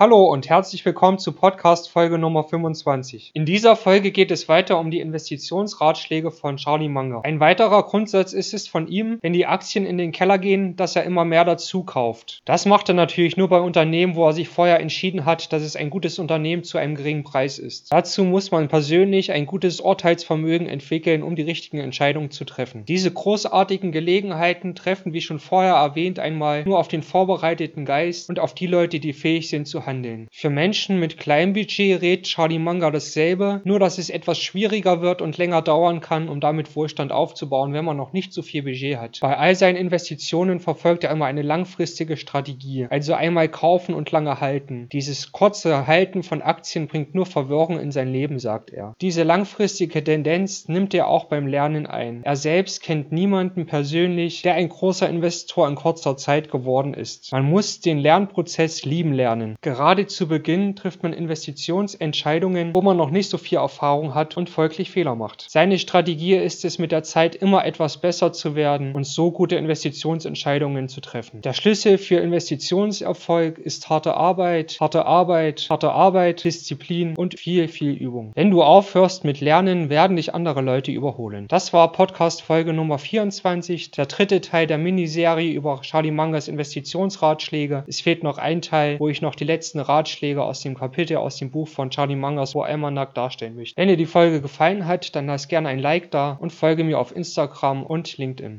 Hallo und herzlich willkommen zu Podcast Folge Nummer 25. In dieser Folge geht es weiter um die Investitionsratschläge von Charlie Munger. Ein weiterer Grundsatz ist es von ihm, wenn die Aktien in den Keller gehen, dass er immer mehr dazu kauft. Das macht er natürlich nur bei Unternehmen, wo er sich vorher entschieden hat, dass es ein gutes Unternehmen zu einem geringen Preis ist. Dazu muss man persönlich ein gutes Urteilsvermögen entwickeln, um die richtigen Entscheidungen zu treffen. Diese großartigen Gelegenheiten treffen, wie schon vorher erwähnt, einmal nur auf den vorbereiteten Geist und auf die Leute, die fähig sind zu handeln. Für Menschen mit kleinem Budget rät Charlie Munger dasselbe, nur dass es etwas schwieriger wird und länger dauern kann, um damit Wohlstand aufzubauen, wenn man noch nicht so viel Budget hat. Bei all seinen Investitionen verfolgt er immer eine langfristige Strategie, also einmal kaufen und lange halten. Dieses kurze Halten von Aktien bringt nur Verwirrung in sein Leben, sagt er. Diese langfristige Tendenz nimmt er auch beim Lernen ein. Er selbst kennt niemanden persönlich, der ein großer Investor in kurzer Zeit geworden ist. Man muss den Lernprozess lieben lernen. Gerade Gerade zu Beginn trifft man Investitionsentscheidungen, wo man noch nicht so viel Erfahrung hat und folglich Fehler macht. Seine Strategie ist es, mit der Zeit immer etwas besser zu werden und so gute Investitionsentscheidungen zu treffen. Der Schlüssel für Investitionserfolg ist harte Arbeit, harte Arbeit, harte Arbeit, Disziplin und viel, viel Übung. Wenn du aufhörst mit Lernen, werden dich andere Leute überholen. Das war Podcast Folge Nummer 24, der dritte Teil der Miniserie über Charlie Mangas Investitionsratschläge. Es fehlt noch ein Teil, wo ich noch die letzten letzten Ratschläge aus dem Kapitel aus dem Buch von Charlie Mangers War Almanac darstellen möchte. Wenn dir die Folge gefallen hat, dann lass gerne ein Like da und folge mir auf Instagram und LinkedIn.